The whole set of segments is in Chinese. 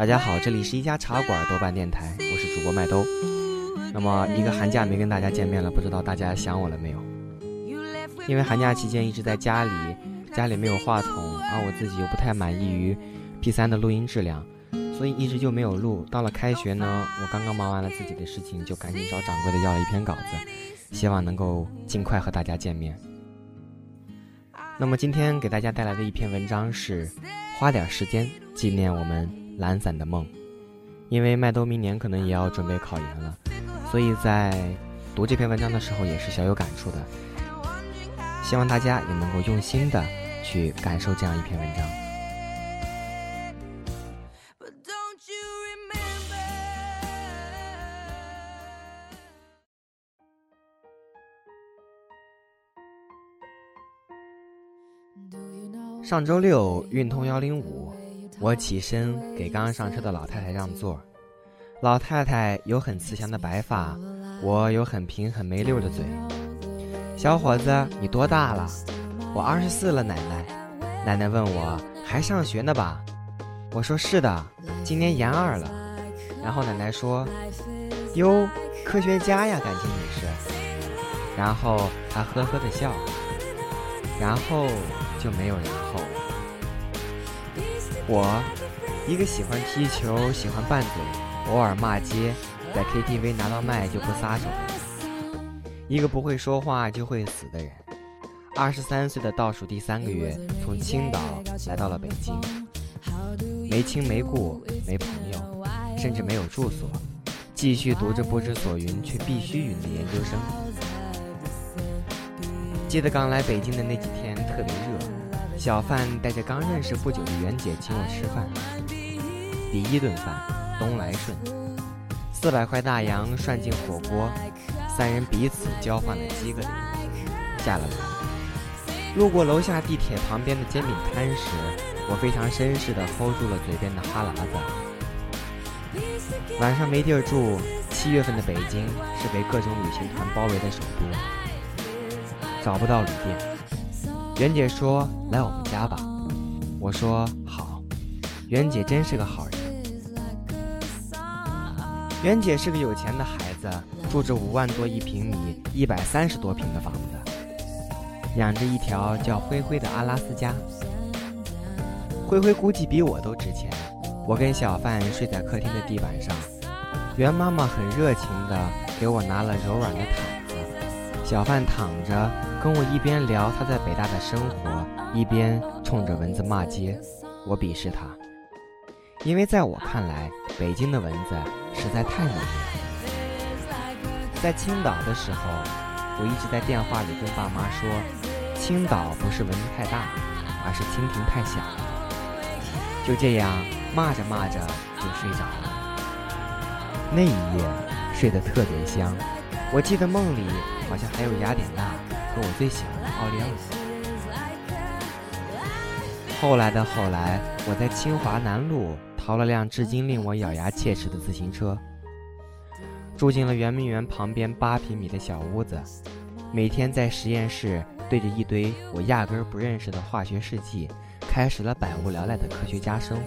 大家好，这里是一家茶馆豆瓣电台，我是主播麦兜。那么一个寒假没跟大家见面了，不知道大家想我了没有？因为寒假期间一直在家里，家里没有话筒，而我自己又不太满意于 P 三的录音质量，所以一直就没有录。到了开学呢，我刚刚忙完了自己的事情，就赶紧找掌柜的要了一篇稿子，希望能够尽快和大家见面。那么今天给大家带来的一篇文章是：花点时间纪念我们懒散的梦。因为麦兜明年可能也要准备考研了，所以在读这篇文章的时候也是小有感触的。希望大家也能够用心的去感受这样一篇文章。上周六运通幺零五，我起身给刚上车的老太太让座。老太太有很慈祥的白发，我有很平很没溜的嘴。小伙子，你多大了？我二十四了，奶奶。奶奶问我还上学呢吧？我说是的，今年研二了。然后奶奶说：“哟，科学家呀，感情你是？”然后她呵呵的笑。然后。就没有然后。我，一个喜欢踢球、喜欢拌嘴、偶尔骂街，在 KTV 拿到麦就不撒手的人一个不会说话就会死的人。二十三岁的倒数第三个月，从青岛来到了北京，没亲没故，没朋友，甚至没有住所，继续读着不知所云却必须云的研究生。记得刚来北京的那几天特别热，小范带着刚认识不久的袁姐请我吃饭。第一顿饭东来顺，四百块大洋涮进火锅，三人彼此交换了几个零。下了楼，路过楼下地铁旁边的煎饼摊时，我非常绅士地 hold 住了嘴边的哈喇子。晚上没地儿住，七月份的北京是被各种旅行团包围的首都。找不到旅店，袁姐说：“来我们家吧。”我说：“好。”袁姐真是个好人。袁姐是个有钱的孩子，住着五万多一平米、一百三十多平的房子，养着一条叫灰灰的阿拉斯加。灰灰估计比我都值钱。我跟小范睡在客厅的地板上，袁妈妈很热情地给我拿了柔软的毯，小范躺着。跟我一边聊他在北大的生活，一边冲着蚊子骂街。我鄙视他，因为在我看来，北京的蚊子实在太猛了。在青岛的时候，我一直在电话里跟爸妈说，青岛不是蚊子太大，而是蜻蜓太小。就这样骂着骂着就睡着了。那一夜睡得特别香，我记得梦里好像还有雅典娜。和我最喜欢的奥利奥。后来的后来，我在清华南路淘了辆至今令我咬牙切齿的自行车，住进了圆明园旁边八平米的小屋子，每天在实验室对着一堆我压根儿不认识的化学试剂，开始了百无聊赖的科学家生活。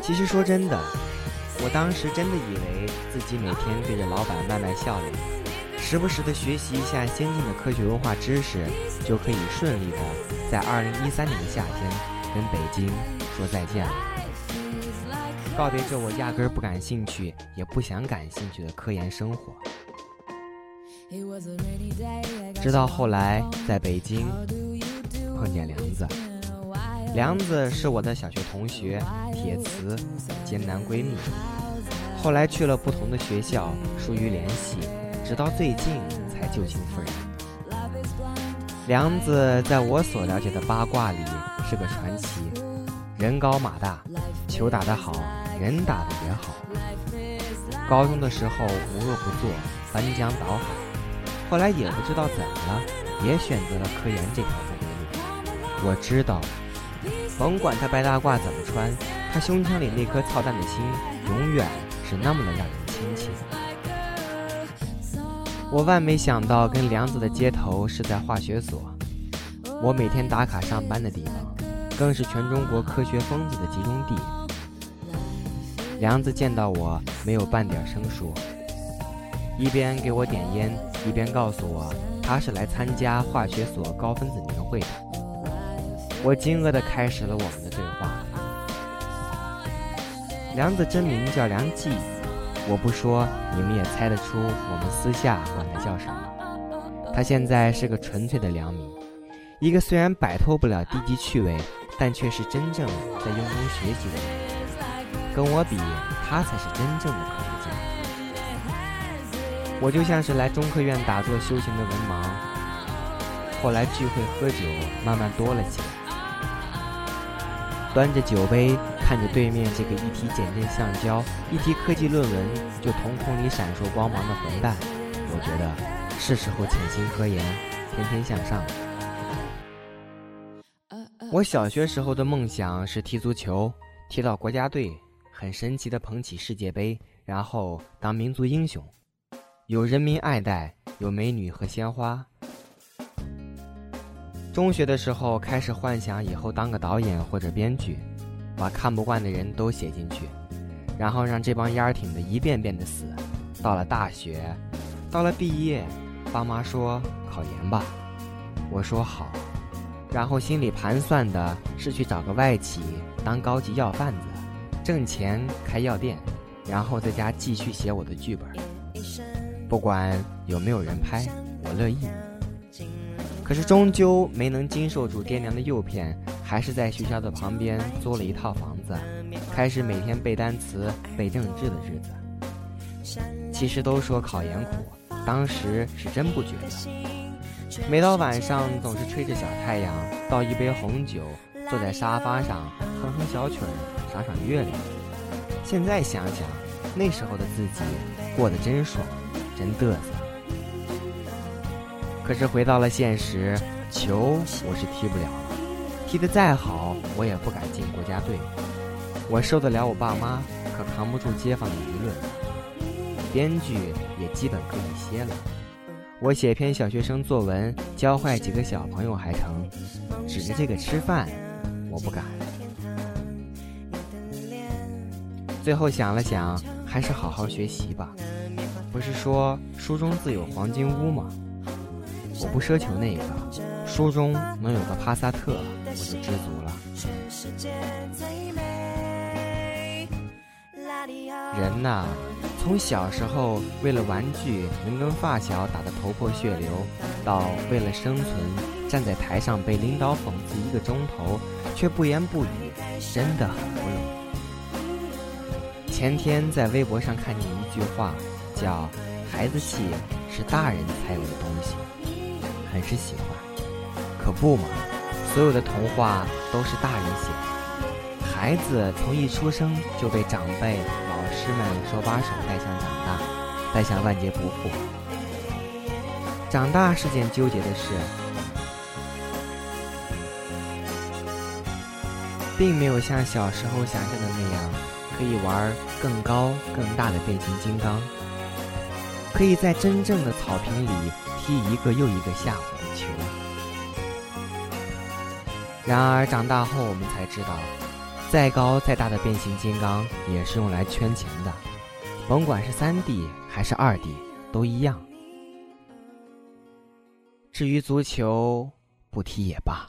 其实说真的，我当时真的以为自己每天对着老板卖卖笑脸。时不时的学习一下先进的科学文化知识，就可以顺利的在二零一三年的夏天跟北京说再见了，告别这我压根儿不感兴趣也不想感兴趣的科研生活。直到后来在北京碰见梁子，梁子是我的小学同学，铁磁艰难闺蜜，后来去了不同的学校，疏于联系。直到最近才旧情复燃。梁子在我所了解的八卦里是个传奇，人高马大，球打得好，人打得也好。高中的时候无恶不作，翻江倒海，后来也不知道怎么了，也选择了科研这条不归路。我知道，甭管他白大褂怎么穿，他胸腔里那颗操蛋的心永远是那么的让人亲切。我万没想到，跟梁子的接头是在化学所，我每天打卡上班的地方，更是全中国科学疯子的集中地。梁子见到我没有半点生疏，一边给我点烟，一边告诉我他是来参加化学所高分子年会的。我惊愕地开始了我们的对话。梁子真名叫梁冀，我不说你们也猜得出我们私下管他叫什么。他现在是个纯粹的良民，一个虽然摆脱不了低级趣味，但却是真正在用功学习的人。跟我比，他才是真正的科学家。我就像是来中科院打坐修行的文盲。后来聚会喝酒慢慢多了起来，端着酒杯。看着对面这个一提减震橡胶、一提科技论文就瞳孔里闪烁光芒的混蛋，我觉得是时候潜心科研，天天向上。我小学时候的梦想是踢足球，踢到国家队，很神奇的捧起世界杯，然后当民族英雄，有人民爱戴，有美女和鲜花。中学的时候开始幻想以后当个导演或者编剧。把看不惯的人都写进去，然后让这帮烟挺的一遍遍的死。到了大学，到了毕业，爸妈说考研吧，我说好。然后心里盘算的是去找个外企当高级药贩子，挣钱开药店，然后在家继续写我的剧本。不管有没有人拍，我乐意。可是终究没能经受住爹娘的诱骗。还是在学校的旁边租了一套房子，开始每天背单词、背政治的日子。其实都说考研苦，当时是真不觉得。每到晚上，总是吹着小太阳，倒一杯红酒，坐在沙发上哼哼小曲儿，赏赏月亮。现在想想，那时候的自己过得真爽，真嘚瑟。可是回到了现实，球我是踢不了了。踢得再好，我也不敢进国家队。我受得了我爸妈，可扛不住街坊的舆论。编剧也基本可以歇了。我写篇小学生作文，教坏几个小朋友还成，指着这个吃饭，我不敢。最后想了想，还是好好学习吧。不是说书中自有黄金屋吗？我不奢求那个，书中能有个帕萨特，我就知足了。人呐，从小时候为了玩具能跟发小打得头破血流，到为了生存站在台上被领导讽刺一个钟头却不言不语，真的很不容易。前天在微博上看见一句话，叫“孩子气是大人才有的东西”。很是喜欢，可不嘛，所有的童话都是大人写的。孩子从一出生就被长辈、老师们手把手带向长大，带向万劫不复。长大是件纠结的事，并没有像小时候想象的那样，可以玩更高更大的变形金刚，可以在真正的草坪里。踢一个又一个下火的球。然而长大后，我们才知道，再高再大的变形金刚也是用来圈钱的，甭管是三 D 还是二 D，都一样。至于足球，不踢也罢。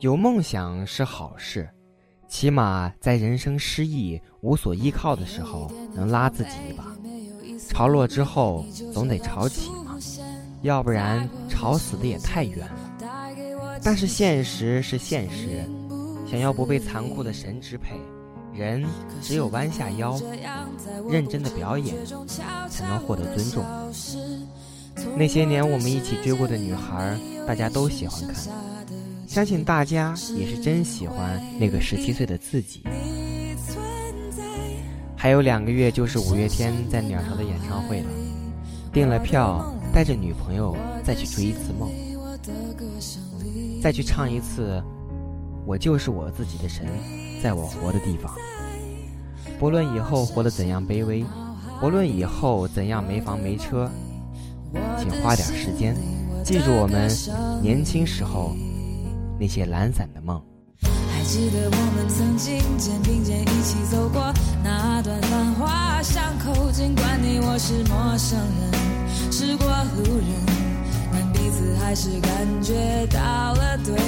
有梦想是好事。起码在人生失意、无所依靠的时候，能拉自己一把。潮落之后，总得潮起嘛，要不然潮死的也太远了。但是现实是现实，想要不被残酷的神支配，人只有弯下腰，认真的表演，才能获得尊重。那些年我们一起追过的女孩，大家都喜欢看。相信大家也是真喜欢那个十七岁的自己。还有两个月就是五月天在鸟巢的演唱会了订了票带着女朋友再去追一次梦再去唱一次我就是我自己的神在我活的地方。不论以后活得怎样卑微不论以后怎样没房没车请花点时间记住我们年轻时候那些懒散的梦。还记得我们曾经肩并肩一起走过那段繁华巷口尽管你我是陌生人是过路人但彼此还是感觉到了对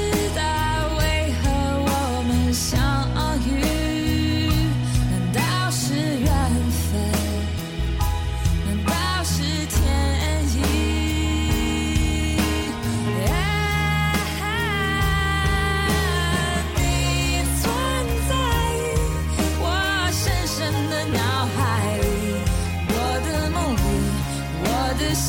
知道为何我们相遇难道是缘分？难道是天意？你存在我深深的脑海里我的梦里我的心